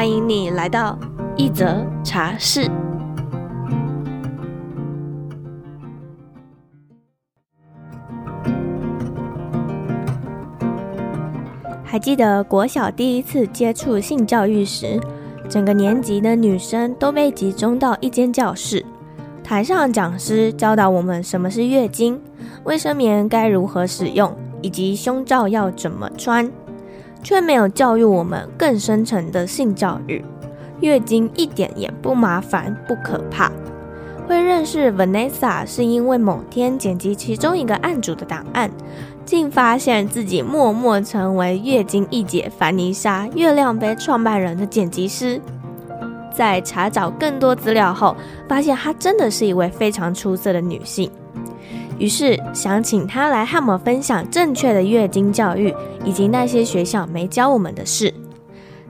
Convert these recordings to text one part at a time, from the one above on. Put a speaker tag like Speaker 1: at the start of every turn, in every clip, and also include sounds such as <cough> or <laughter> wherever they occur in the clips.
Speaker 1: 欢迎你来到一则茶室。还记得国小第一次接触性教育时，整个年级的女生都被集中到一间教室，台上讲师教导我们什么是月经。卫生棉该如何使用，以及胸罩要怎么穿，却没有教育我们更深层的性教育。月经一点也不麻烦，不可怕。会认识 Vanessa 是因为某天剪辑其中一个案主的档案，竟发现自己默默成为月经一姐凡妮莎月亮杯创办人的剪辑师。在查找更多资料后，发现她真的是一位非常出色的女性。于是想请他来和我们分享正确的月经教育，以及那些学校没教我们的事。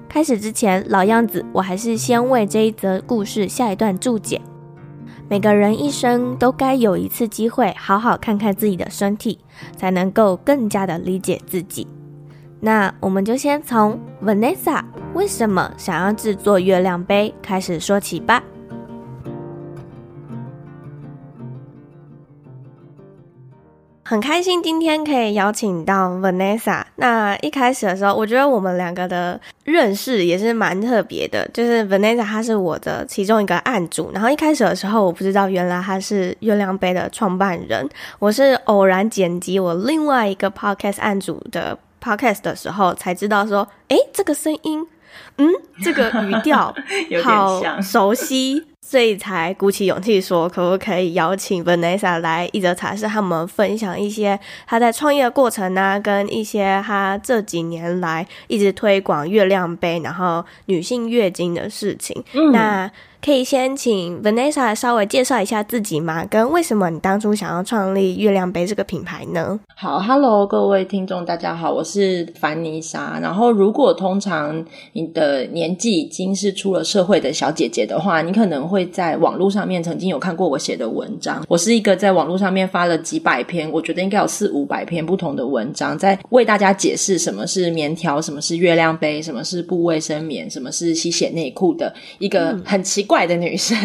Speaker 1: 开始之前，老样子，我还是先为这一则故事下一段注解。每个人一生都该有一次机会，好好看看自己的身体，才能够更加的理解自己。那我们就先从 Vanessa 为什么想要制作月亮杯开始说起吧。很开心今天可以邀请到 Vanessa。那一开始的时候，我觉得我们两个的认识也是蛮特别的。就是 Vanessa 她是我的其中一个案主，然后一开始的时候我不知道原来她是月亮杯的创办人。我是偶然剪辑我另外一个 podcast 案主的 podcast 的时候才知道说，诶，这个声音，嗯，这个语调 <laughs> 好熟悉。所以才鼓起勇气说，可不可以邀请 Vanessa 来一则茶室，和我们分享一些她在创业的过程呢、啊，跟一些她这几年来一直推广月亮杯，然后女性月经的事情。嗯、那。可以先请 Vanessa 稍微介绍一下自己吗？跟为什么你当初想要创立月亮杯这个品牌呢？
Speaker 2: 好，Hello，各位听众，大家好，我是凡妮莎。然后，如果通常你的年纪已经是出了社会的小姐姐的话，你可能会在网络上面曾经有看过我写的文章。我是一个在网络上面发了几百篇，我觉得应该有四五百篇不同的文章，在为大家解释什么是棉条，什么是月亮杯，什么是布卫生棉，什么是吸血内裤的一个很奇怪的女生，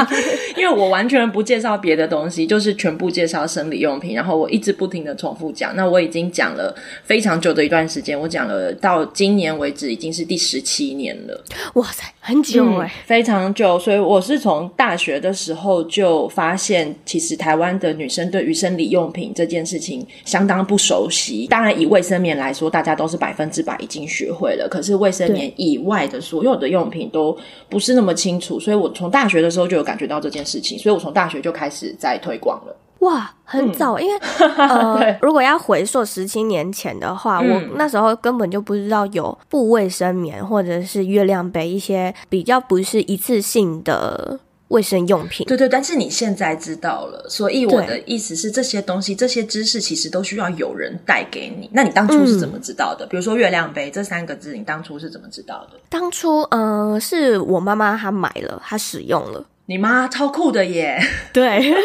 Speaker 2: <laughs> 因为我完全不介绍别的东西，就是全部介绍生理用品，然后我一直不停的重复讲。那我已经讲了非常久的一段时间，我讲了到今年为止已经是第十七年了。
Speaker 1: 哇塞，很久哎、欸嗯，
Speaker 2: 非常久。所以我是从大学的时候就发现，其实台湾的女生对于生理用品这件事情相当不熟悉。当然，以卫生棉来说，大家都是百分之百已经学会了。可是卫生棉以外的所有的用品都不是那么清楚，所以我从大学的时候就有感觉到这件事情，所以我从大学就开始在推广了。
Speaker 1: 哇，很早，嗯、因为 <laughs> 呃，如果要回溯十七年前的话，嗯，我那时候根本就不知道有布卫生棉或者是月亮杯一些比较不是一次性的卫生用品。
Speaker 2: 对对，但是你现在知道了，所以我的意思是，这些东西、这些知识其实都需要有人带给你。那你当初是怎么知道的？嗯、比如说月亮杯这三个字，你当初是怎么知道的？
Speaker 1: 当初，嗯、呃，是我妈妈她买了，她使用了。
Speaker 2: 你妈超酷的耶！<laughs>
Speaker 1: 对，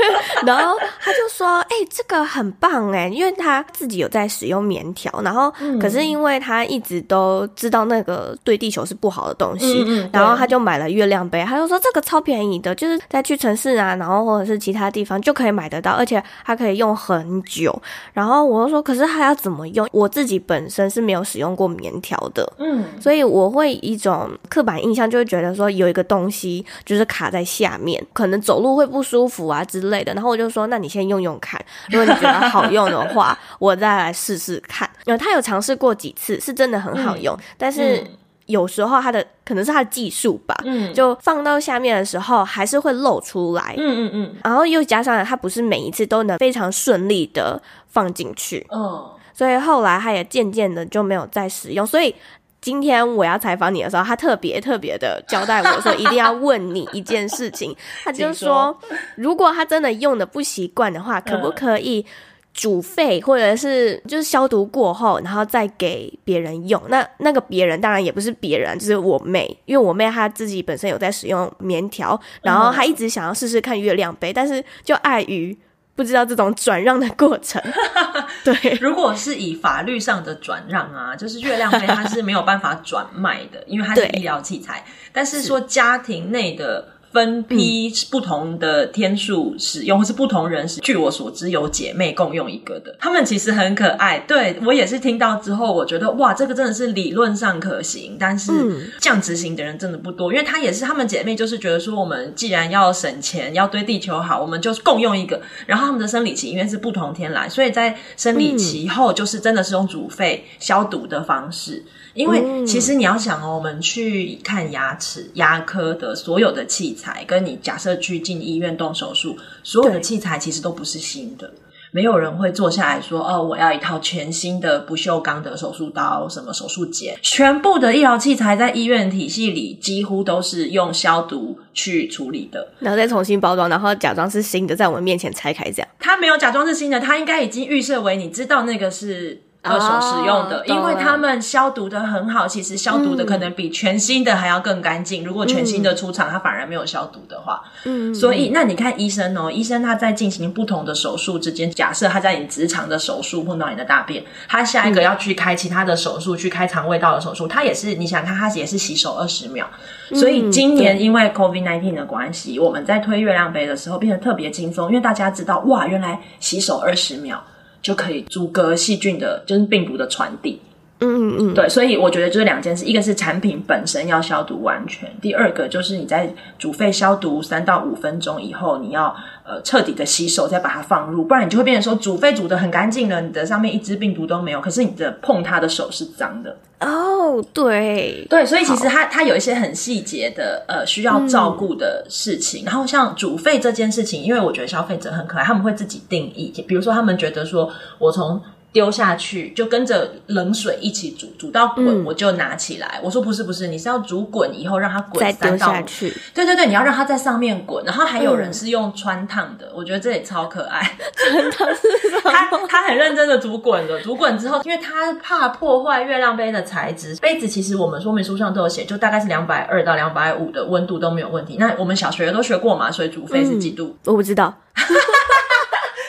Speaker 1: <laughs> 然后他就说：“哎、欸，这个很棒哎，因为他自己有在使用棉条，然后、嗯、可是因为他一直都知道那个对地球是不好的东西，嗯嗯、然后他就买了月亮杯。他就说这个超便宜的，就是在去城市啊，然后或者是其他地方就可以买得到，而且它可以用很久。然后我就说，可是它要怎么用？我自己本身是没有使用过棉条的，嗯，所以我会一种刻板印象，就会觉得说有一个东西就是卡在下。”下面可能走路会不舒服啊之类的，然后我就说，那你先用用看，<laughs> 如果你觉得好用的话，我再来试试看。然后他有尝试过几次，是真的很好用，嗯、但是有时候他的可能是他的技术吧，嗯，就放到下面的时候还是会露出来，嗯嗯嗯，然后又加上他不是每一次都能非常顺利的放进去，嗯，所以后来他也渐渐的就没有再使用，所以。今天我要采访你的时候，他特别特别的交代我说，一定要问你一件事情。<laughs> 他就说，如果他真的用的不习惯的话，可不可以煮沸，或者是就是消毒过后，然后再给别人用？那那个别人当然也不是别人，就是我妹，因为我妹她自己本身有在使用棉条，然后她一直想要试试看月亮杯，但是就碍于。不知道这种转让的过程，<laughs> 对。
Speaker 2: 如果是以法律上的转让啊，就是月亮杯它是没有办法转卖的，因为它是医疗器材。但是说家庭内的。分批不同的天数使用，或是不同人使。据我所知，有姐妹共用一个的，他们其实很可爱。对，我也是听到之后，我觉得哇，这个真的是理论上可行，但是这样执行的人真的不多。因为他也是他们姐妹，就是觉得说，我们既然要省钱，要对地球好，我们就共用一个。然后他们的生理期因为是不同天来，所以在生理期后，就是真的是用煮沸消毒的方式。因为其实你要想哦，我们去看牙齿、牙科的所有的器材，跟你假设去进医院动手术，所有的器材其实都不是新的，没有人会坐下来说：“哦，我要一套全新的不锈钢的手术刀，什么手术剪。”全部的医疗器材在医院体系里几乎都是用消毒去处理的，
Speaker 1: 然后再重新包装，然后假装是新的，在我们面前拆开这样。
Speaker 2: 他没有假装是新的，他应该已经预设为你知道那个是。二手使用的，因为他们消毒的很好，其实消毒的可能比全新的还要更干净。如果全新的出厂，它反而没有消毒的话，嗯，所以那你看医生哦，医生他在进行不同的手术之间，假设他在你直肠的手术碰到你的大便，他下一个要去开其他的手术，去开肠胃道的手术，他也是你想看，他也是洗手二十秒。所以今年因为 COVID nineteen 的关系，我们在推月亮杯的时候变得特别轻松，因为大家知道哇，原来洗手二十秒。就可以阻隔细菌的，就是病毒的传递。嗯嗯嗯，对，所以我觉得就是两件事，一个是产品本身要消毒完全，第二个就是你在煮沸消毒三到五分钟以后，你要呃彻底的洗手，再把它放入，不然你就会变成说煮沸煮的很干净了，你的上面一只病毒都没有，可是你的碰它的手是脏的。
Speaker 1: 哦，对
Speaker 2: 对，所以其实它它有一些很细节的呃需要照顾的事情，嗯、然后像煮沸这件事情，因为我觉得消费者很可爱，他们会自己定义，比如说他们觉得说我从。丢下去就跟着冷水一起煮，煮到滚我就拿起来。嗯、我说不是不是，你是要煮滚以后让它滚三到五。下去。对对对，你要让它在上面滚。然后还有人是用穿烫的，嗯、我觉得这也超可爱。
Speaker 1: 汆烫是什么？
Speaker 2: 他他很认真的煮滚了，煮滚之后，因为他怕破坏月亮杯的材质。杯子其实我们说明书上都有写，就大概是两百二到两百五的温度都没有问题。那我们小学都学过嘛，所以煮沸是几度？
Speaker 1: 嗯、<laughs> 我不知道。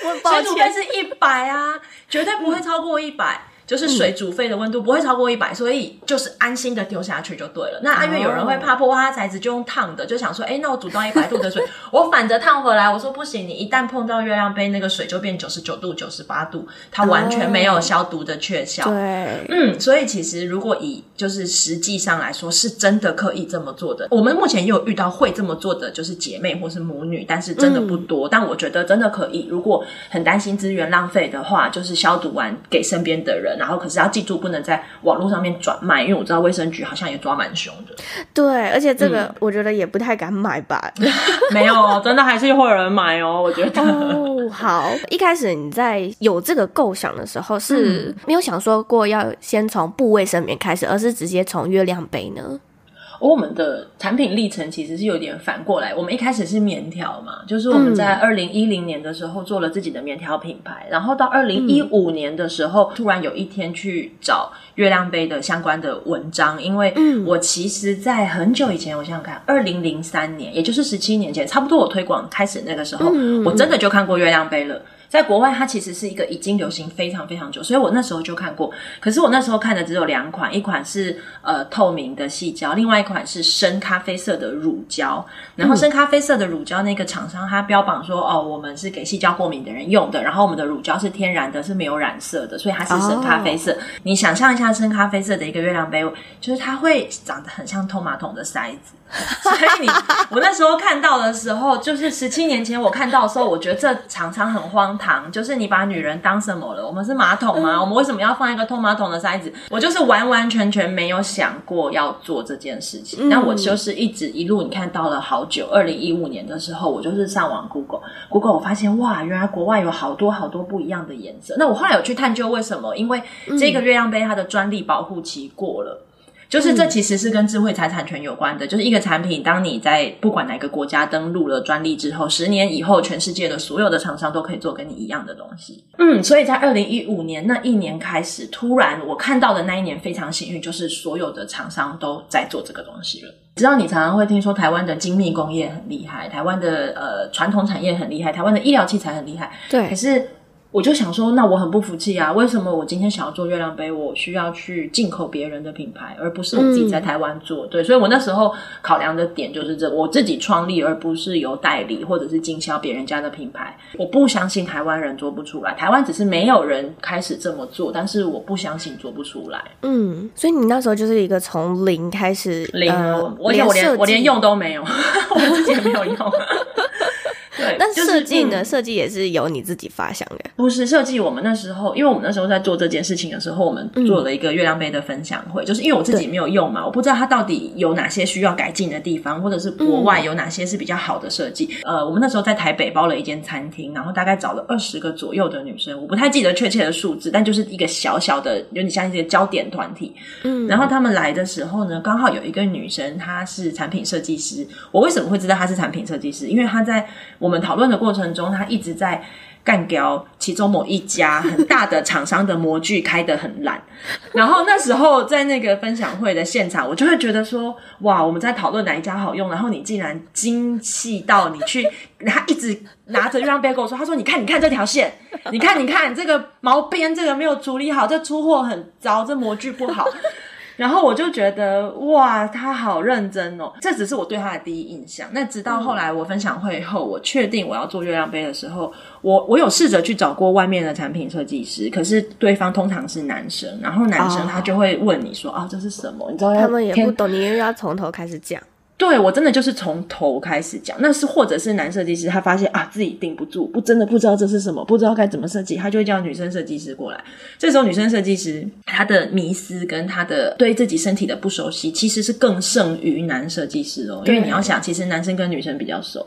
Speaker 2: 水煮沸是一百啊，绝对不会超过一百。就是水煮沸的温度不会超过一百，所以就是安心的丢下去就对了。那因为有人会怕破坏它材质，就用烫的，就想说，哎，那我煮到一百度的水，我反着烫回来。我说不行，你一旦碰到月亮杯，那个水就变九十九度、九十八度，它完全没有消毒的确效。
Speaker 1: 对，
Speaker 2: 嗯，所以其实如果以就是实际上来说，是真的可以这么做的。我们目前也有遇到会这么做的，就是姐妹或是母女，但是真的不多。嗯、但我觉得真的可以。如果很担心资源浪费的话，就是消毒完给身边的人。然后，可是要记住，不能在网络上面转卖，因为我知道卫生局好像也抓蛮凶的。
Speaker 1: 对，而且这个我觉得也不太敢买吧。
Speaker 2: 嗯、<laughs> 没有，真的还是会有人买哦。我觉得。
Speaker 1: 哦，好。一开始你在有这个构想的时候，是没有想说过要先从布卫生棉开始，而是直接从月亮杯呢？
Speaker 2: 我们的产品历程其实是有点反过来，我们一开始是棉条嘛，就是我们在二零一零年的时候做了自己的棉条品牌，然后到二零一五年的时候，突然有一天去找月亮杯的相关的文章，因为我其实，在很久以前，我想想看，二零零三年，也就是十七年前，差不多我推广开始那个时候，我真的就看过月亮杯了。在国外，它其实是一个已经流行非常非常久，所以我那时候就看过。可是我那时候看的只有两款，一款是呃透明的细胶，另外一款是深咖啡色的乳胶。然后深咖啡色的乳胶那个厂商，它标榜说哦，我们是给细胶过敏的人用的。然后我们的乳胶是天然的，是没有染色的，所以它是深咖啡色。Oh. 你想象一下深咖啡色的一个月亮杯，就是它会长得很像托马桶的塞子。<laughs> 所以你我那时候看到的时候，就是十七年前我看到的时候，我觉得这常常很荒唐。就是你把女人当什么了？我们是马桶吗？我们为什么要放一个通马桶的塞子？我就是完完全全没有想过要做这件事情。那我就是一直一路，你看到了好久。二零一五年的时候，我就是上网 Google，Google 我发现哇，原来国外有好多好多不一样的颜色。那我后来有去探究为什么？因为这个月亮杯它的专利保护期过了。就是这其实是跟智慧财产权有关的。就是一个产品，当你在不管哪个国家登录了专利之后，十年以后，全世界的所有的厂商都可以做跟你一样的东西。嗯，所以在二零一五年那一年开始，突然我看到的那一年非常幸运，就是所有的厂商都在做这个东西了。知道你常常会听说台湾的精密工业很厉害，台湾的呃传统产业很厉害，台湾的医疗器材很厉害。
Speaker 1: 对，
Speaker 2: 可是。我就想说，那我很不服气啊！为什么我今天想要做月亮杯，我需要去进口别人的品牌，而不是我自己在台湾做？嗯、对，所以我那时候考量的点就是这：我自己创立，而不是由代理或者是经销别人家的品牌。我不相信台湾人做不出来，台湾只是没有人开始这么做，但是我不相信做不出来。
Speaker 1: 嗯，所以你那时候就是一个从零开始，
Speaker 2: 零，而、呃、且我连我连用都没有，<laughs> 我自己也没有用。对，
Speaker 1: 但是设计呢？设计、嗯、也是由你自己发想的。
Speaker 2: 不是设计，我们那时候，因为我们那时候在做这件事情的时候，我们做了一个月亮杯的分享会，嗯、就是因为我自己没有用嘛，我不知道它到底有哪些需要改进的地方，或者是国外有哪些是比较好的设计。嗯、呃，我们那时候在台北包了一间餐厅，然后大概找了二十个左右的女生，我不太记得确切的数字，但就是一个小小的有点像一个焦点团体。嗯，然后他们来的时候呢，刚好有一个女生，她是产品设计师。我为什么会知道她是产品设计师？因为她在我们讨论的过程。中，他一直在干掉其中某一家很大的厂商的模具开得很烂，然后那时候在那个分享会的现场，我就会觉得说，哇，我们在讨论哪一家好用，然后你竟然精细到你去，他一直拿着月亮杯跟我说，他说，你看，你看这条线，你看，你看这个毛边，这个没有处理好，这出货很糟，这模具不好。然后我就觉得哇，他好认真哦！这只是我对他的第一印象。那直到后来我分享会后，我确定我要做月亮杯的时候，我我有试着去找过外面的产品设计师，可是对方通常是男生，然后男生他就会问你说：“啊、这是什么？”你知道
Speaker 1: 他们也不懂，你又要从头开始讲。
Speaker 2: 对，我真的就是从头开始讲，那是或者是男设计师，他发现啊自己顶不住，不真的不知道这是什么，不知道该怎么设计，他就会叫女生设计师过来。这时候女生设计师她的迷思跟她的对自己身体的不熟悉，其实是更胜于男设计师哦，因为你要想，其实男生跟女生比较熟。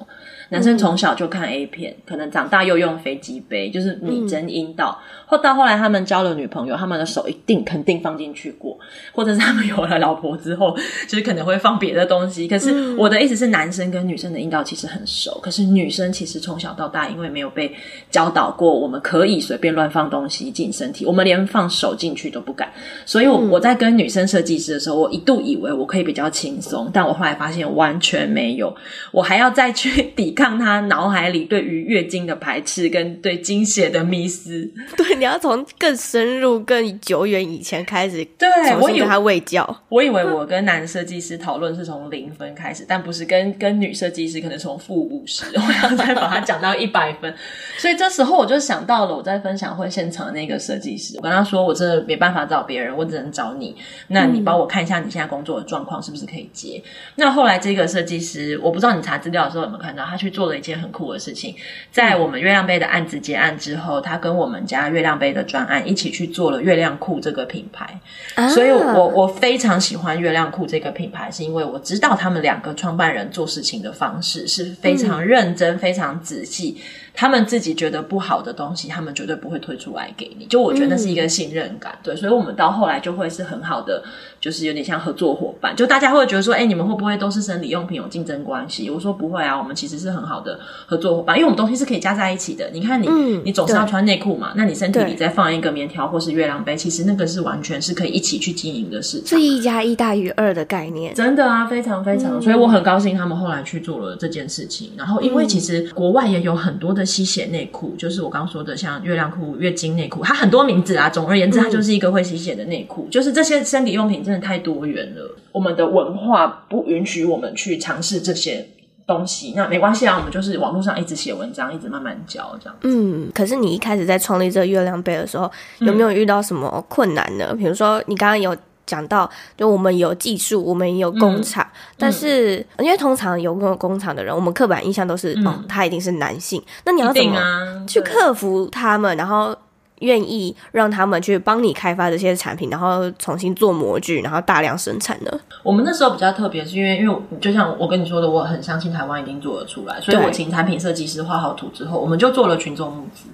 Speaker 2: 男生从小就看 A 片，可能长大又用飞机杯，就是拟真阴道。或、嗯、到后来他们交了女朋友，他们的手一定肯定放进去过，或者是他们有了老婆之后，<laughs> 就是可能会放别的东西。可是我的意思是，男生跟女生的阴道其实很熟，可是女生其实从小到大因为没有被教导过，我们可以随便乱放东西进身体，我们连放手进去都不敢。所以我，我我在跟女生设计师的时候，我一度以为我可以比较轻松，但我后来发现完全没有，我还要再去 <laughs> 抵抗。让他脑海里对于月经的排斥跟对经血的迷思，<laughs>
Speaker 1: 对，你要从更深入、更久远以前开始，
Speaker 2: 对，我以为
Speaker 1: 他未教。
Speaker 2: 我以为我跟男设计师讨论是从零分开始，但不是跟跟女设计师可能从负五十，<laughs> 我要再把它讲到一百分。所以这时候我就想到了我在分享会现场的那个设计师，我跟他说：“我真的没办法找别人，我只能找你。那你帮我看一下你现在工作的状况是不是可以接？”嗯、那后来这个设计师，我不知道你查资料的时候有没有看到，他去做了一件很酷的事情，在我们月亮杯的案子结案之后，他跟我们家月亮杯的专案一起去做了月亮裤这个品牌。啊、所以我，我我非常喜欢月亮裤这个品牌，是因为我知道他们两个创办人做事情的方式是非常认真、嗯、非常仔细。他们自己觉得不好的东西，他们绝对不会推出来给你。就我觉得那是一个信任感，嗯、对，所以我们到后来就会是很好的，就是有点像合作伙伴。就大家会觉得说，哎，你们会不会都是生理用品有竞争关系？我说不会啊，我们其实是很好的合作伙伴，因为我们东西是可以加在一起的。你看你，你、嗯、你总是要穿内裤嘛，那你身体里再放一个棉条或是月亮杯，其实那个是完全是可以一起去经营的事情，
Speaker 1: 是一加一大于二的概念。
Speaker 2: 真的啊，非常非常，嗯、所以我很高兴他们后来去做了这件事情。然后，因为其实国外也有很多的吸血内裤。就是我刚刚说的，像月亮裤、月经内裤，它很多名字啊。总而言之，它就是一个会吸血的内裤。嗯、就是这些生理用品真的太多元了，我们的文化不允许我们去尝试这些东西。那没关系啊，我们就是网络上一直写文章，一直慢慢教这样。嗯，
Speaker 1: 可是你一开始在创立这个月亮杯的时候，有没有遇到什么困难呢？嗯、比如说，你刚刚有。讲到，就我们有技术，我们也有工厂，嗯、但是、嗯、因为通常有工厂的人，我们刻板印象都是，嗯、哦，他一定是男性。那你要怎么去克服他们，然后愿意让他们去帮你开发这些产品，然后重新做模具，然后大量生产呢？
Speaker 2: 我们那时候比较特别，是因为因为就像我跟你说的，我很相信台湾一定做得出来，所以我请产品设计师画好图之后，我们就做了群众募资。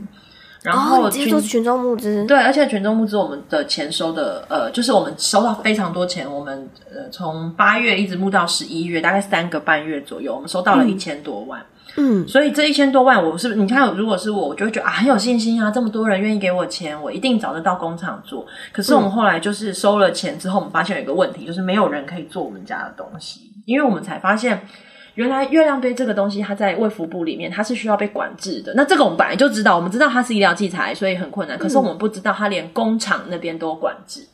Speaker 2: 然后
Speaker 1: 哦，接触群众募资，
Speaker 2: 对，而且群众募资我们的钱收的，呃，就是我们收到非常多钱，我们呃从八月一直募到十一月，大概三个半月左右，我们收到了一千多万。
Speaker 1: 嗯，
Speaker 2: 所以这一千多万，我是不是你看，如果是我，我就会觉得啊很有信心啊，这么多人愿意给我钱，我一定找得到工厂做。可是我们后来就是收了钱之后，我们发现有一个问题，就是没有人可以做我们家的东西，因为我们才发现。原来月亮杯这个东西，它在卫福部里面，它是需要被管制的。那这个我们本来就知道，我们知道它是医疗器材，所以很困难。可是我们不知道，它连工厂那边都管制，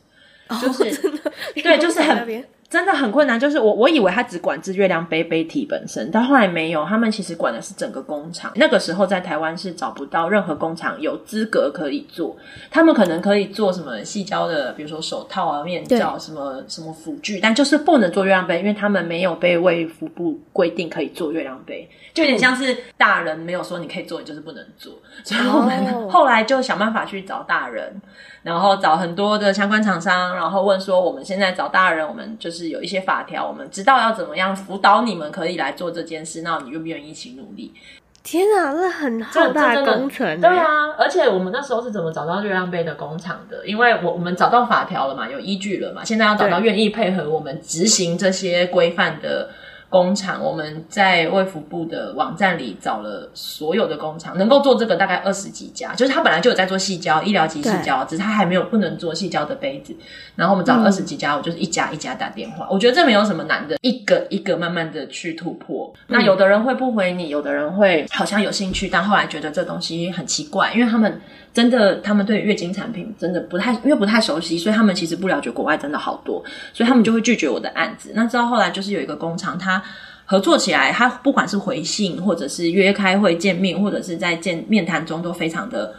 Speaker 1: 嗯、
Speaker 2: 就是、哦、对，就是很。真的很困难，就是我我以为他只管制月亮杯杯体本身，但后来没有，他们其实管的是整个工厂。那个时候在台湾是找不到任何工厂有资格可以做，他们可能可以做什么细胶的，比如说手套啊、面罩什么什么辅具，但就是不能做月亮杯，因为他们没有被卫福部规定可以做月亮杯，就有点像是大人没有说你可以做，你就是不能做，所以我们后来就想办法去找大人。然后找很多的相关厂商，然后问说：我们现在找大人，我们就是有一些法条，我们知道要怎么样辅导你们，可以来做这件事。那你愿不愿意一起努力？
Speaker 1: 天啊，那很浩大的工程。
Speaker 2: 对啊，而且我们那时候是怎么找到月亮杯的工厂的？因为我我们找到法条了嘛，有依据了嘛，现在要找到愿意配合我们执行这些规范的。工厂，我们在卫福部的网站里找了所有的工厂，能够做这个大概二十几家，就是他本来就有在做细胶、医疗级细胶，只是他还没有不能做细胶的杯子。然后我们找了二十几家，嗯、我就是一家一家打电话。我觉得这没有什么难的，一个一个慢慢的去突破。嗯、那有的人会不回你，有的人会好像有兴趣，但后来觉得这东西很奇怪，因为他们。真的，他们对月经产品真的不太，因为不太熟悉，所以他们其实不了解国外真的好多，所以他们就会拒绝我的案子。那直到后来，就是有一个工厂，他合作起来，他不管是回信，或者是约开会见面，或者是在见面谈中，都非常的。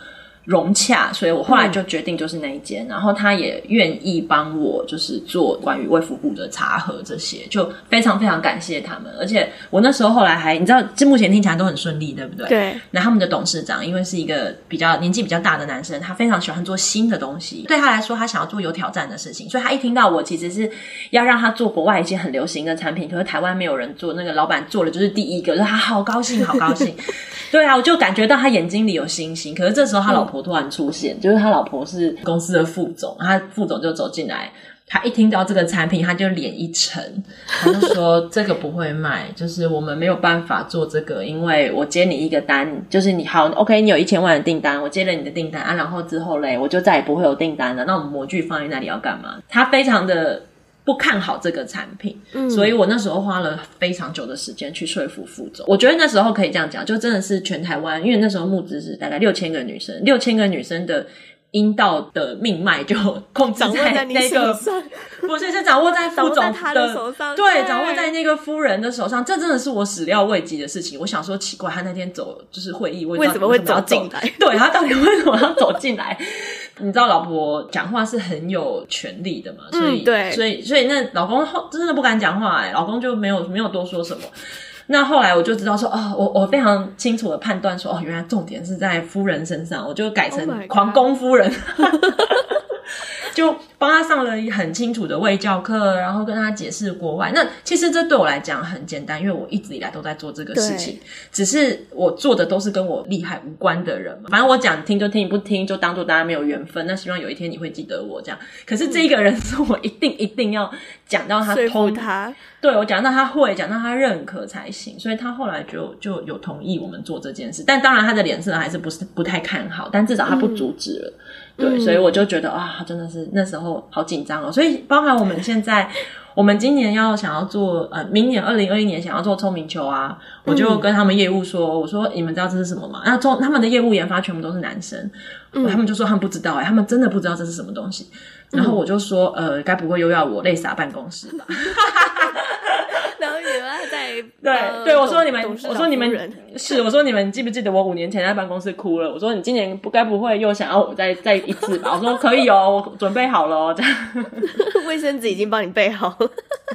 Speaker 2: 融洽，所以我后来就决定就是那一间，嗯、然后他也愿意帮我，就是做关于卫福部的查核这些，就非常非常感谢他们。而且我那时候后来还，你知道，这目前听起来都很顺利，对不对？
Speaker 1: 对。
Speaker 2: 那他们的董事长因为是一个比较年纪比较大的男生，他非常喜欢做新的东西，对他来说，他想要做有挑战的事情，所以他一听到我其实是要让他做国外一些很流行的产品，可是台湾没有人做，那个老板做了就是第一个，就他好高兴，好高兴。<laughs> 对啊，我就感觉到他眼睛里有星星。可是这时候他老婆突然出现，就是他老婆是公司的副总，他副总就走进来，他一听到这个产品，他就脸一沉，他就说：“这个不会卖，就是我们没有办法做这个，因为我接你一个单，就是你好，OK，你有一千万的订单，我接了你的订单啊，然后之后嘞，我就再也不会有订单了。那我们模具放在那里要干嘛？”他非常的。不看好这个产品，嗯，所以我那时候花了非常久的时间去说服副总。我觉得那时候可以这样讲，就真的是全台湾，因为那时候募资是大概六千个女生，六千个女生的阴道的命脉就 <laughs> 控制在那个，不是是掌握在副总的，
Speaker 1: 他的手上，
Speaker 2: 对，掌握在那个夫人的手上。这真的是我始料未及的事情。我想说奇怪，他那天走就是会议，
Speaker 1: 为什么会走进来？<laughs>
Speaker 2: 对，他到底为什么要走进来？<laughs> 你知道老婆讲话是很有权力的嘛？所以，
Speaker 1: 嗯、对，
Speaker 2: 所以，所以那老公后真的不敢讲话老公就没有没有多说什么。那后来我就知道说，哦，我我非常清楚的判断说，哦，原来重点是在夫人身上，我就改成狂攻夫人。Oh <laughs> 就帮他上了很清楚的卫教课，然后跟他解释国外。那其实这对我来讲很简单，因为我一直以来都在做这个事情，只是我做的都是跟我厉害无关的人嘛。反正我讲听就听，不听就当做大家没有缘分。那希望有一天你会记得我这样。可是这一个人是我一定一定要讲到他通他，对，我讲到他会，讲到他认可才行。所以他后来就就有同意我们做这件事。但当然他的脸色还是不是不太看好，但至少他不阻止了。嗯对，所以我就觉得啊，真的是那时候好紧张哦。所以包含我们现在，我们今年要想要做，呃，明年二零二一年想要做聪明球啊，我就跟他们业务说，我说你们知道这是什么吗？那聪他们的业务研发全部都是男生，嗯，他们就说他们不知道哎，他们真的不知道这是什么东西。然后我就说，呃，该不会又要我累傻办公室吧？<laughs> <laughs> 对、呃、对，我说你们，我说你们 <laughs> 是，我说你们记不记得我五年前在办公室哭了？我说你今年不该不会又想要我再再一次吧？我说可以哦，我准备好了哦，这样。<laughs>
Speaker 1: 卫生纸已经帮你备好了。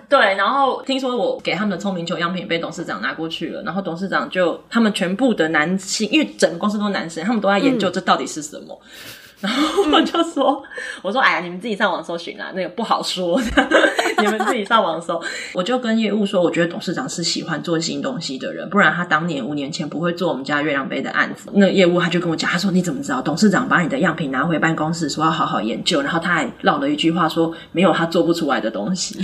Speaker 2: 对，然后听说我给他们的聪明球样品被董事长拿过去了，然后董事长就他们全部的男性，因为整个公司都是男生，他们都在研究这到底是什么。嗯然后我就说：“嗯、我说，哎呀，你们自己上网搜寻啊，那个不好说，<laughs> 你们自己上网搜。”我就跟业务说：“我觉得董事长是喜欢做新东西的人，不然他当年五年前不会做我们家月亮杯的案子。”那业务他就跟我讲：“他说你怎么知道董事长把你的样品拿回办公室，说要好好研究，然后他还唠了一句话说没有他做不出来的东西。”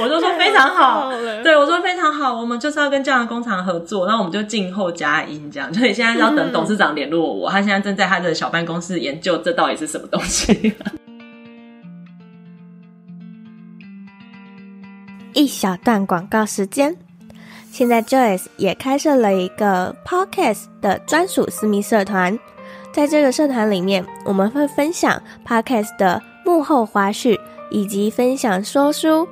Speaker 2: 我就说非常好，<laughs> 对，我说非常好，我们就是要跟这样的工厂合作，然后我们就静候佳音，这样。<laughs> 所以现在要等董事长联络我，嗯、他现在正在他的小办公室研究这到底是什么东西。<laughs>
Speaker 1: 一小段广告时间，现在 Joyce 也开设了一个 Podcast 的专属私密社团，在这个社团里面，我们会分享 Podcast 的幕后花絮，以及分享说书。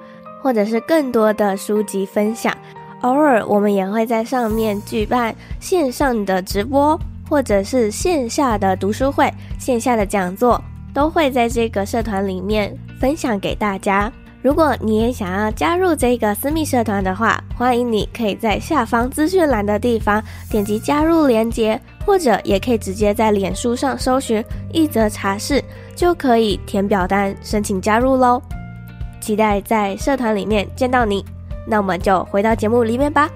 Speaker 1: 或者是更多的书籍分享，偶尔我们也会在上面举办线上的直播，或者是线下的读书会、线下的讲座，都会在这个社团里面分享给大家。如果你也想要加入这个私密社团的话，欢迎你可以在下方资讯栏的地方点击加入链接，或者也可以直接在脸书上搜寻一则茶室，就可以填表单申请加入喽。期待在社团里面见到你，那我们就回到节目里面吧。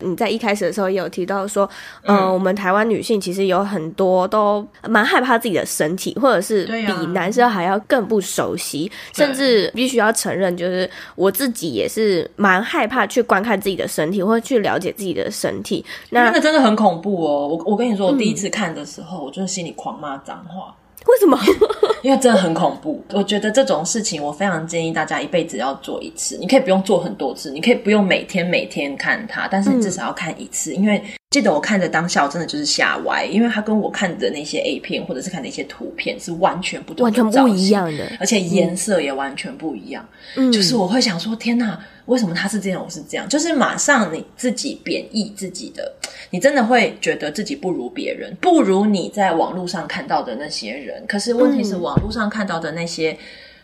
Speaker 1: 你在一开始的时候也有提到说，嗯、呃，我们台湾女性其实有很多都蛮害怕自己的身体，或者是比男生还要更不熟悉，啊、甚至必须要承认，就是我自己也是蛮害怕去观看自己的身体，或者去了解自己的身体。那
Speaker 2: 那个真的很恐怖哦！我我跟你说，我第一次看的时候，嗯、我就是心里狂骂脏话。
Speaker 1: 为什么？<laughs>
Speaker 2: 因为真的很恐怖。我觉得这种事情，我非常建议大家一辈子要做一次。你可以不用做很多次，你可以不用每天每天看它，但是你至少要看一次，嗯、因为。记得我看的当下，我真的就是吓歪，因为他跟我看的那些 A 片或者是看的一些图片是完全不同的，
Speaker 1: 完全不一样的，
Speaker 2: 而且颜色也完全不一样。
Speaker 1: 嗯，
Speaker 2: 就是我会想说，天哪，为什么他是这样，我是这样？就是马上你自己贬义自己的，你真的会觉得自己不如别人，不如你在网络上看到的那些人。可是问题是，网络上看到的那些、嗯、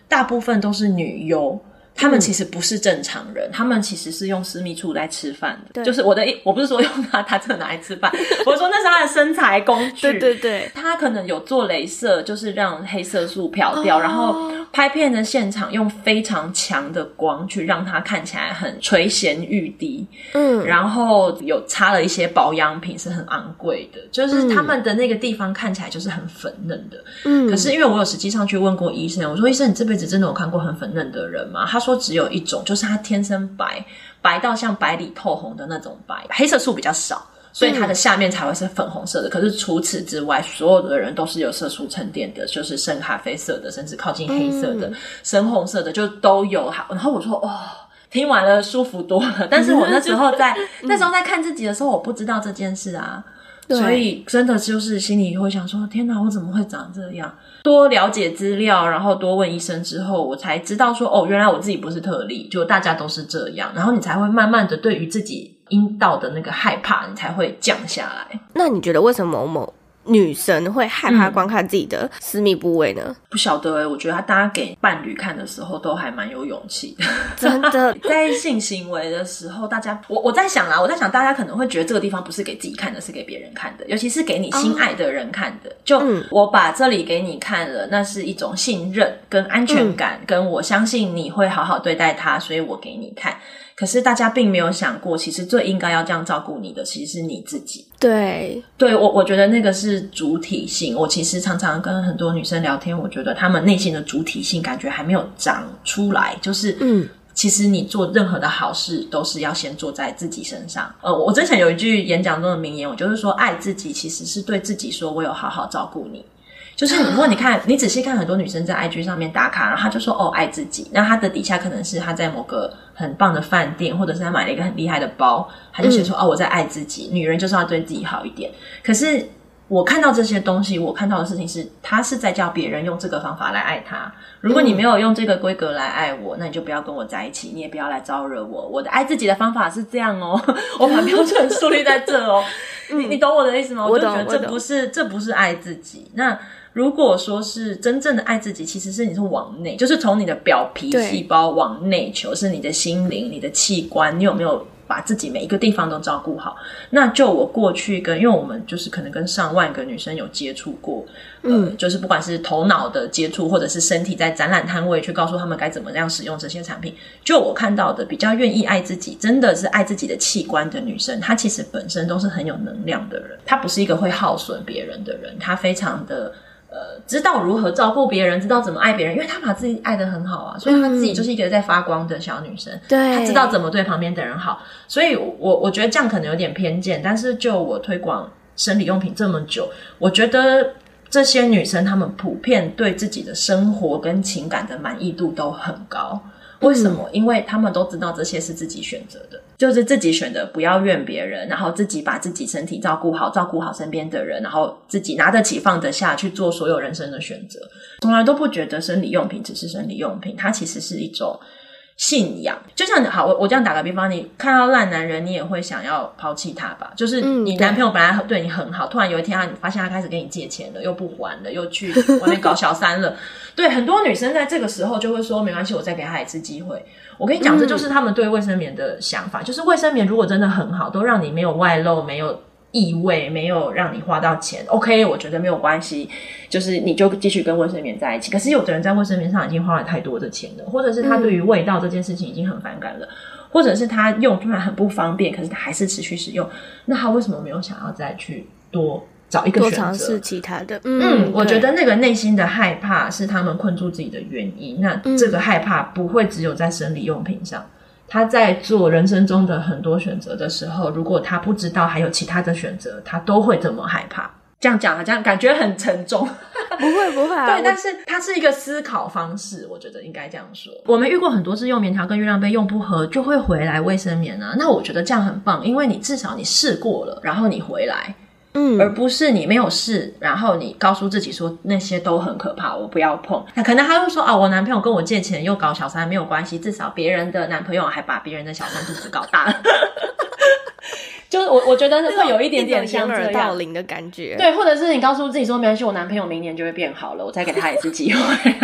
Speaker 2: 大部分都是女优。他们其实不是正常人，嗯、他们其实是用私密处来吃饭的。对就是我的，我不是说用他，他这个拿来吃饭。<laughs> 我说那是他的身材工具。
Speaker 1: 对对对，
Speaker 2: 他可能有做镭射，就是让黑色素漂掉，哦、然后拍片的现场用非常强的光去让它看起来很垂涎欲滴。嗯，然后有擦了一些保养品，是很昂贵的。就是他们的那个地方看起来就是很粉嫩的。嗯，可是因为我有实际上去问过医生，我说医生，你这辈子真的有看过很粉嫩的人吗？他说。说只有一种，就是它天生白，白到像白里透红的那种白，黑色素比较少，所以它的下面才会是粉红色的。嗯、可是除此之外，所有的人都是有色素沉淀的，就是深咖啡色的，甚至靠近黑色的、嗯、深红色的，就都有。然后我说，哦，听完了舒服多了。但是我那时候在、<laughs> 嗯、那时候在看自己的时候，我不知道这件事啊，对所以真的就是心里会想说，天哪，我怎么会长这样？多了解资料，然后多问医生之后，我才知道说，哦，原来我自己不是特例，就大家都是这样。然后你才会慢慢的对于自己阴道的那个害怕，你才会降下来。
Speaker 1: 那你觉得为什么某女生会害怕观看自己的私密部位呢？嗯、
Speaker 2: 不晓得诶，我觉得他大家给伴侣看的时候都还蛮有勇气的。<laughs>
Speaker 1: 真的，
Speaker 2: 在性行为的时候，大家我我在想啦，我在想大家可能会觉得这个地方不是给自己看的，是给别人看的，尤其是给你心爱的人看的。哦、就我把这里给你看了，那是一种信任跟安全感，嗯、跟我相信你会好好对待他，所以我给你看。可是大家并没有想过，其实最应该要这样照顾你的，其实是你自己。
Speaker 1: 对，
Speaker 2: 对我我觉得那个是主体性。我其实常常跟很多女生聊天，我觉得她们内心的主体性感觉还没有长出来。就是，嗯，其实你做任何的好事，都是要先做在自己身上。呃，我之前有一句演讲中的名言，我就是说，爱自己其实是对自己说，我有好好照顾你。就是，如果你看，你仔细看很多女生在 IG 上面打卡，然后她就说哦，爱自己，那她的底下可能是她在某个很棒的饭店，或者是她买了一个很厉害的包，她就写说、嗯、哦，我在爱自己。女人就是要对自己好一点。可是我看到这些东西，我看到的事情是，他是在叫别人用这个方法来爱他。如果你没有用这个规格来爱我，那你就不要跟我在一起，你也不要来招惹我。我的爱自己的方法是这样哦，我把标准树立在这哦。<laughs> 你你懂我的意思吗？我，就觉得这不是这不是爱自己。那。如果说是真正的爱自己，其实是你是往内，就是从你的表皮细胞往内求，是你的心灵、你的器官，你有没有把自己每一个地方都照顾好。那就我过去跟，因为我们就是可能跟上万个女生有接触过，嗯、呃，就是不管是头脑的接触，或者是身体在展览摊位去告诉他们该怎么样使用这些产品。就我看到的，比较愿意爱自己，真的是爱自己的器官的女生，她其实本身都是很有能量的人，她不是一个会耗损别人的人，她非常的。呃，知道如何照顾别人，知道怎么爱别人，因为她把自己爱得很好啊，所以她自己就是一个在发光的小女生。对、嗯，她知道怎么对旁边的人好，所以我我觉得这样可能有点偏见，但是就我推广生理用品这么久，我觉得这些女生她们普遍对自己的生活跟情感的满意度都很高。为什么？因为他们都知道这些是自己选择的，就是自己选择不要怨别人，然后自己把自己身体照顾好，照顾好身边的人，然后自己拿得起放得下去做所有人生的选择，从来都不觉得生理用品只是生理用品，它其实是一种。信仰就像好，我我这样打个比方，你看到烂男人，你也会想要抛弃他吧？就是你男朋友本来对你很好，嗯、突然有一天他你发现他开始跟你借钱了，又不还了，又去外面搞小三了。<laughs> 对，很多女生在这个时候就会说没关系，我再给他一次机会。我跟你讲，这就是他们对卫生棉的想法，嗯、就是卫生棉如果真的很好，都让你没有外露，没有。异味没有让你花到钱，OK，我觉得没有关系，就是你就继续跟卫生棉在一起。可是有的人在卫生棉上已经花了太多的钱了，或者是他对于味道这件事情已经很反感了，嗯、或者是他用出来很不方便，可是他还是持续使用，那他为什么没有想要再去多找一个选择，
Speaker 1: 多尝试其他的？
Speaker 2: 嗯，嗯我觉得那个内心的害怕是他们困住自己的原因。那这个害怕不会只有在生理用品上。他在做人生中的很多选择的时候，如果他不知道还有其他的选择，他都会这么害怕。这样讲啊，这样感觉很沉重。
Speaker 1: 不会不会啊，<laughs>
Speaker 2: 对，但是它是一个思考方式，我觉得应该这样说。我们遇过很多次用棉条跟月亮杯用不合，就会回来卫生棉啊。那我觉得这样很棒，因为你至少你试过了，然后你回来。嗯，而不是你没有事，然后你告诉自己说那些都很可怕，我不要碰。那可能他会说啊，我男朋友跟我借钱又搞小三没有关系，至少别人的男朋友还把别人的小三肚子搞大了。<laughs> 就是我我觉得会有一点点像掩耳盗铃的感觉，对，或者是你告诉自己说没关系，我男朋友明年就会变好了，我再给他一次机会。<laughs>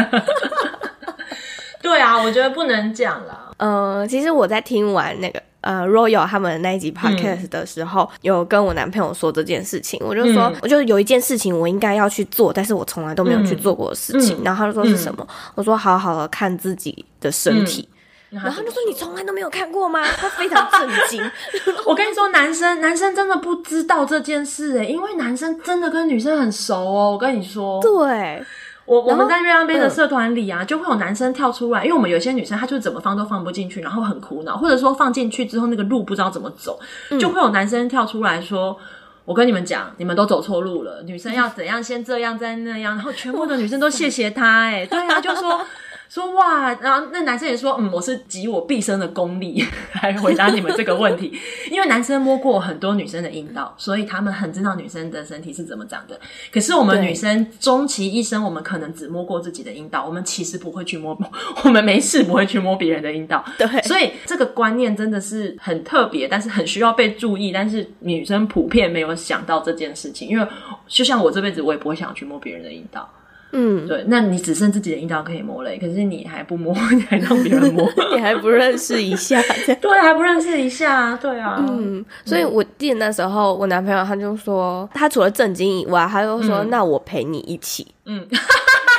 Speaker 2: <laughs> 对啊，我觉得不能这样啦。
Speaker 1: 嗯、呃，其实我在听完那个。呃，Royal 他们那一集 podcast 的时候，嗯、有跟我男朋友说这件事情，我就说，嗯、我就有一件事情我应该要去做，但是我从来都没有去做过的事情。嗯、然后他就说是什么？嗯、我说好好的看自己的身体。嗯、然后他就说你从来都没有看过吗？<laughs> 他非常震惊。<laughs>
Speaker 2: 我跟你说，男生男生真的不知道这件事诶、欸，因为男生真的跟女生很熟哦。我跟你说，
Speaker 1: 对。
Speaker 2: 我我们在月亮杯的社团里啊，嗯、就会有男生跳出来，因为我们有些女生她就怎么放都放不进去，然后很苦恼，或者说放进去之后那个路不知道怎么走，嗯、就会有男生跳出来说：“我跟你们讲，你们都走错路了，女生要怎样先这样再那样。”然后全部的女生都谢谢他、欸，哎，对啊，就说。说哇，然后那男生也说，嗯，我是集我毕生的功力 <laughs> 来回答你们这个问题，因为男生摸过很多女生的阴道，所以他们很知道女生的身体是怎么长的。可是我们女生终其一生，我们可能只摸过自己的阴道，我们其实不会去摸，<laughs> 我们没事不会去摸别人的阴道。对，所以这个观念真的是很特别，但是很需要被注意。但是女生普遍没有想到这件事情，因为就像我这辈子，我也不会想去摸别人的阴道。嗯，对，那你只剩自己的阴道可以摸了，可是你还不摸，<laughs> 你还让别人摸，<laughs>
Speaker 1: 你还不认识一下，<laughs>
Speaker 2: 对，还不认识一下，对啊，
Speaker 1: 嗯，所以我记得那时候我男朋友他就说，他除了震惊以外，他又说，嗯、那我陪你一起，嗯，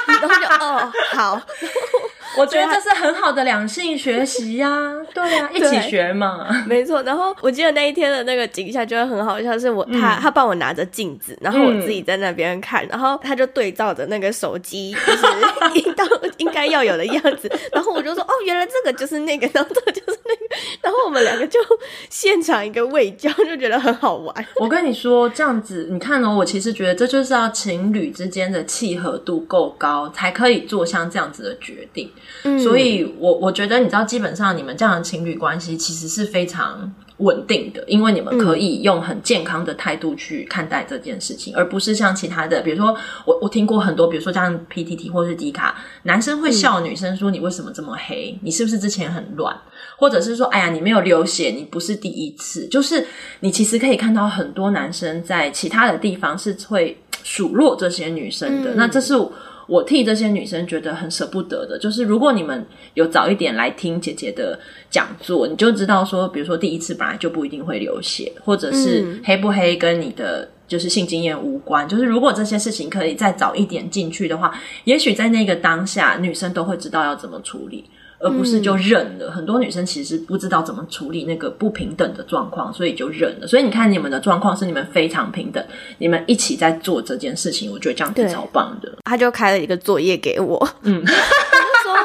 Speaker 1: 然后就哦，好。<laughs>
Speaker 2: 我觉得这是很好的两性学习呀、<laughs> 啊，对。呀、啊，一起学嘛，<laughs>
Speaker 1: 没错。然后我记得那一天的那个景象就会很好笑，是我他、嗯、他帮我拿着镜子，然后我自己在那边看，嗯、然后他就对照着那个手机，就是应当应该要有的样子，然后我就说哦，原来这个就是那个，然后这个就是那个，然后我们两个就现场一个卫教，就觉得很好玩。
Speaker 2: 我跟你说这样子，你看哦，我其实觉得这就是要情侣之间的契合度够高，才可以做像这样子的决定。嗯、所以我，我我觉得，你知道，基本上你们这样的情侣关系其实是非常稳定的，因为你们可以用很健康的态度去看待这件事情，嗯、而不是像其他的，比如说，我我听过很多，比如说像 PTT 或是迪卡，男生会笑女生说：“你为什么这么黑？你是不是之前很乱？”或者是说：“哎呀，你没有流血，你不是第一次。”就是你其实可以看到很多男生在其他的地方是会。数落这些女生的。嗯、那这是我替这些女生觉得很舍不得的。就是如果你们有早一点来听姐姐的讲座，你就知道说，比如说第一次本来就不一定会流血，或者是黑不黑跟你的就是性经验无关。就是如果这些事情可以再早一点进去的话，也许在那个当下，女生都会知道要怎么处理。而不是就忍了，嗯、很多女生其实不知道怎么处理那个不平等的状况，所以就忍了。所以你看，你们的状况是你们非常平等，你们一起在做这件事情，我觉得这样子超棒的。
Speaker 1: 他就开了一个作业给我，嗯，<laughs> 他说，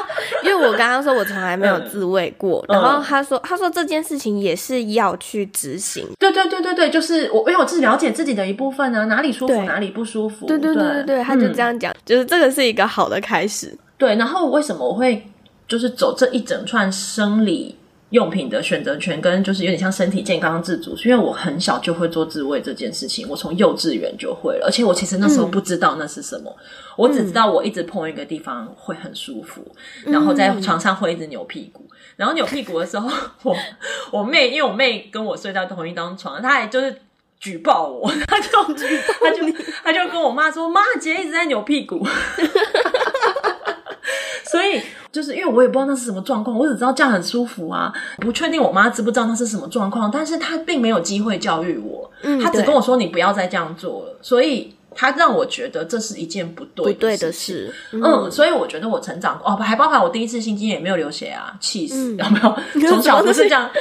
Speaker 1: 因为我刚刚说我从来没有自慰过，嗯、然后他说，他说这件事情也是要去执行。
Speaker 2: 对对对对对，就是我，因为我自己了解自己的一部分呢、啊，哪里舒服哪里不舒服。
Speaker 1: 对对对对对，他就这样讲，嗯、就是这个是一个好的开始。
Speaker 2: 对，然后为什么我会？就是走这一整串生理用品的选择权，跟就是有点像身体健康自主，是因为我很小就会做自慰这件事情，我从幼稚园就会了，而且我其实那时候不知道那是什么，嗯、我只知道我一直碰一个地方会很舒服，嗯、然后在床上会一直扭屁股，然后扭屁股的时候，<laughs> 我我妹因为我妹跟我睡在同一张床，她还就是举报我，她就她就她就跟我妈说，妈姐一直在扭屁股，所以。就是因为我也不知道那是什么状况，我只知道这样很舒服啊，不确定我妈知不知道那是什么状况，但是她并没有机会教育我，嗯，她只跟我说你不要再这样做了，所以。他让我觉得这是一件不对的事，不对的事，嗯，嗯，所以我觉得我成长哦，还包含我第一次性经验也没有流血啊，气死，嗯、有没有？<laughs> 从小就是这样，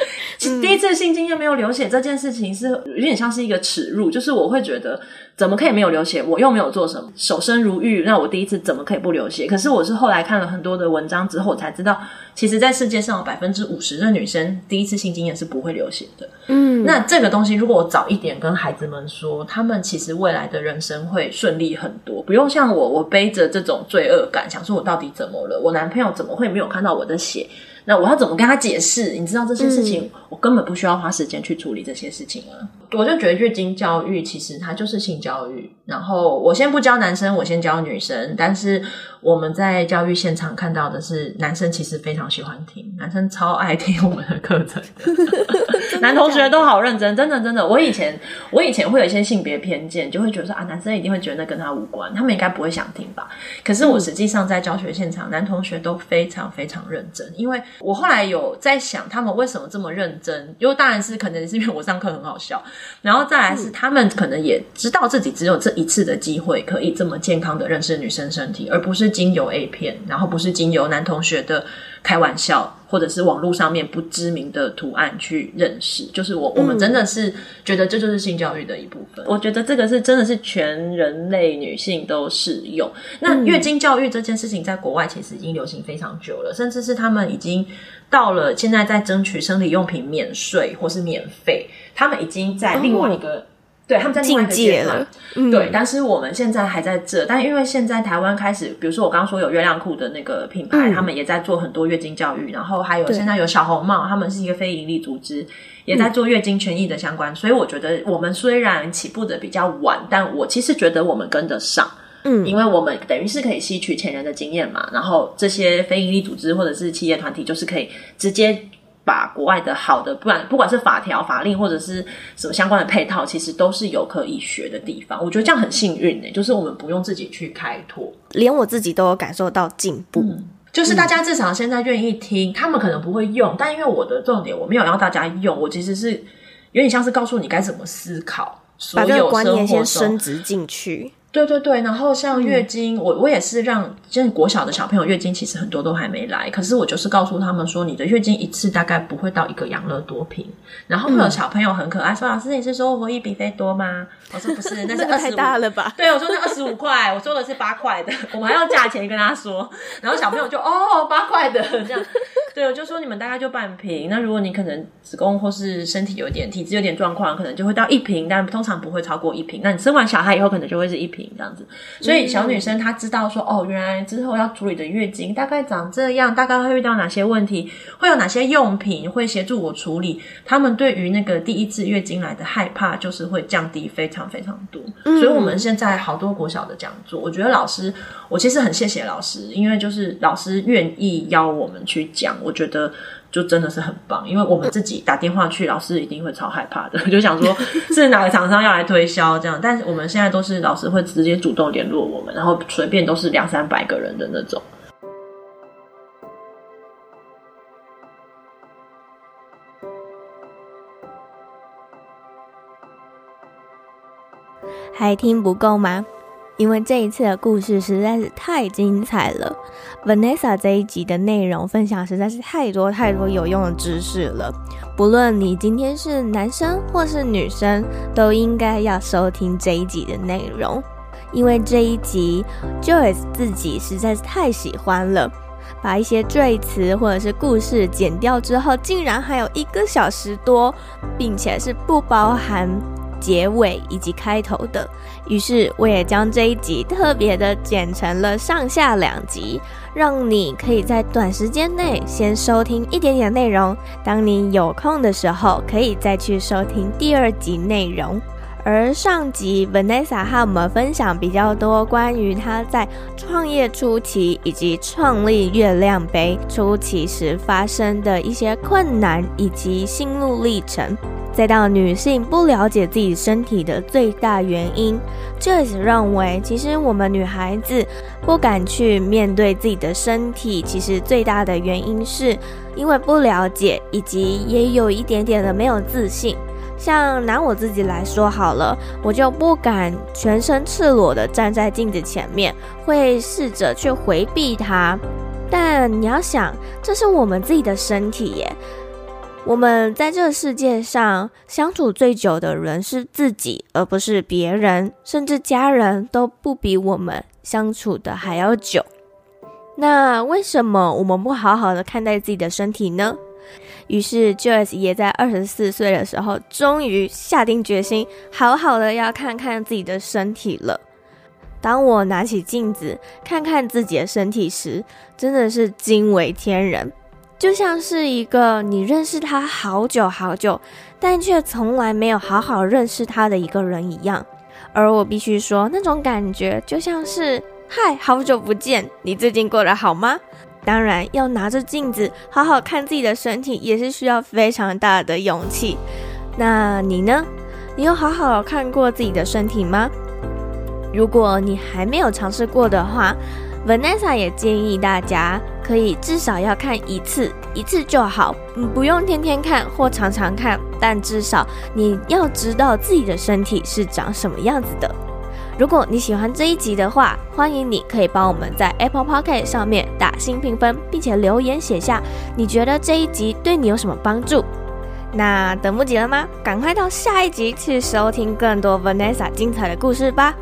Speaker 2: 嗯、第一次性经验没有流血这件事情是有点像是一个耻辱，就是我会觉得怎么可以没有流血？我又没有做什么，守身如玉，那我第一次怎么可以不流血？可是我是后来看了很多的文章之后，才知道，其实，在世界上有百分之五十的女生第一次性经验是不会流血的。嗯，那这个东西如果我早一点跟孩子们说，他们其实未来的人生。会顺利很多，不用像我，我背着这种罪恶感，想说我到底怎么了？我男朋友怎么会没有看到我的血？那我要怎么跟他解释？你知道这些事情，嗯、我根本不需要花时间去处理这些事情啊！我就觉得月经教育其实它就是性教育。然后我先不教男生，我先教女生。但是我们在教育现场看到的是，男生其实非常喜欢听，男生超爱听我们的课程的，<laughs> <laughs> 男同学都好认真，真的真的。我以前 <laughs> 我以前会有一些性别偏见，就会觉得说啊，男生一定会觉得那跟他无关，他们应该不会想听吧？可是我实际上在教学现场，男同学都非常非常认真，因为我后来有在想，他们为什么这么认真？因为当然是可能是因为我上课很好笑，然后再来是他们可能也知道自己只有这一次的机会可以这么健康的认识女生身体，而不是经由 A 片，然后不是经由男同学的开玩笑，或者是网络上面不知名的图案去认识。就是我我们真的是觉得这就是性教育的一部分。嗯、我觉得这个是真的是全人类女性都适用。那月经教育这件事情在国外其实已经流行非常久了，甚至是他们已经到了现在在争取生理用品免税或是免费，他们已经在另外一个。哦对，他们在另外一个阶段，嗯、对，但是我们现在还在这，但因为现在台湾开始，比如说我刚刚说有月亮裤的那个品牌，嗯、他们也在做很多月经教育，然后还有现在有小红帽，他们是一个非营利组织，也在做月经权益的相关，嗯、所以我觉得我们虽然起步的比较晚，但我其实觉得我们跟得上，嗯，因为我们等于是可以吸取前人的经验嘛，然后这些非营利组织或者是企业团体就是可以直接。把国外的好的，不管不管是法条、法令或者是什么相关的配套，其实都是有可以学的地方。我觉得这样很幸运呢，就是我们不用自己去开拓，
Speaker 1: 连我自己都有感受到进步。
Speaker 2: 嗯，就是大家至少现在愿意听，嗯，他们可能不会用，但因为我的重点我没有让大家用，我其实是有点像是告诉你该怎么思考，所有
Speaker 1: 把这个观念先升值进去。
Speaker 2: 对对对，然后像月经，嗯、我我也是让，就是国小的小朋友月经其实很多都还没来，可是我就是告诉他们说，你的月经一次大概不会到一个养乐多瓶。然后会有小朋友很可爱，说、嗯、老师你是说我一比菲多吗？我说不是，那是。<laughs> 太大了吧？对，我说那二十五块，我说的是八块的，我们还要价钱跟他说。然后小朋友就哦八块的这样，对，我就说你们大概就半瓶。那如果你可能子宫或是身体有点体质有点状况，可能就会到一瓶，但通常不会超过一瓶。那你生完小孩以后可能就会是一瓶。这样子，所以小女生她知道说，哦，原来之后要处理的月经大概长这样，大概会遇到哪些问题，会有哪些用品会协助我处理。他们对于那个第一次月经来的害怕，就是会降低非常非常多。嗯、所以我们现在好多国小的讲座，我觉得老师，我其实很谢谢老师，因为就是老师愿意邀我们去讲。我我觉得就真的是很棒，因为我们自己打电话去，老师一定会超害怕的，<laughs> 就想说 <laughs> 是哪个厂商要来推销这样，但是我们现在都是老师会直接主动联络我们，然后随便都是两三百个人的那种。
Speaker 1: 还听不够吗？因为这一次的故事实在是太精彩了，Vanessa 这一集的内容分享实在是太多太多有用的知识了。不论你今天是男生或是女生，都应该要收听这一集的内容，因为这一集 Joyce 自己实在是太喜欢了，把一些赘词或者是故事剪掉之后，竟然还有一个小时多，并且是不包含。结尾以及开头的，于是我也将这一集特别的剪成了上下两集，让你可以在短时间内先收听一点点内容，当你有空的时候可以再去收听第二集内容。而上集 Vanessa 和我们分享比较多关于她在创业初期以及创立月亮杯初期时发生的一些困难以及心路历程。再到女性不了解自己身体的最大原因，Joyce 认为，其实我们女孩子不敢去面对自己的身体，其实最大的原因是因为不了解，以及也有一点点的没有自信。像拿我自己来说好了，我就不敢全身赤裸的站在镜子前面，会试着去回避它。但你要想，这是我们自己的身体耶。我们在这个世界上相处最久的人是自己，而不是别人，甚至家人都不比我们相处的还要久。那为什么我们不好好的看待自己的身体呢？于是 Joyce 也在二十四岁的时候，终于下定决心，好好的要看看自己的身体了。当我拿起镜子看看自己的身体时，真的是惊为天人。就像是一个你认识他好久好久，但却从来没有好好认识他的一个人一样。而我必须说，那种感觉就像是嗨，好久不见，你最近过得好吗？当然，要拿着镜子好好看自己的身体，也是需要非常大的勇气。那你呢？你有好好看过自己的身体吗？如果你还没有尝试过的话，Vanessa 也建议大家。可以至少要看一次，一次就好，嗯，不用天天看或常常看，但至少你要知道自己的身体是长什么样子的。如果你喜欢这一集的话，欢迎你可以帮我们在 Apple p o c k e t 上面打新评分，并且留言写下你觉得这一集对你有什么帮助。那等不及了吗？赶快到下一集去收听更多 Vanessa 精彩的故事吧。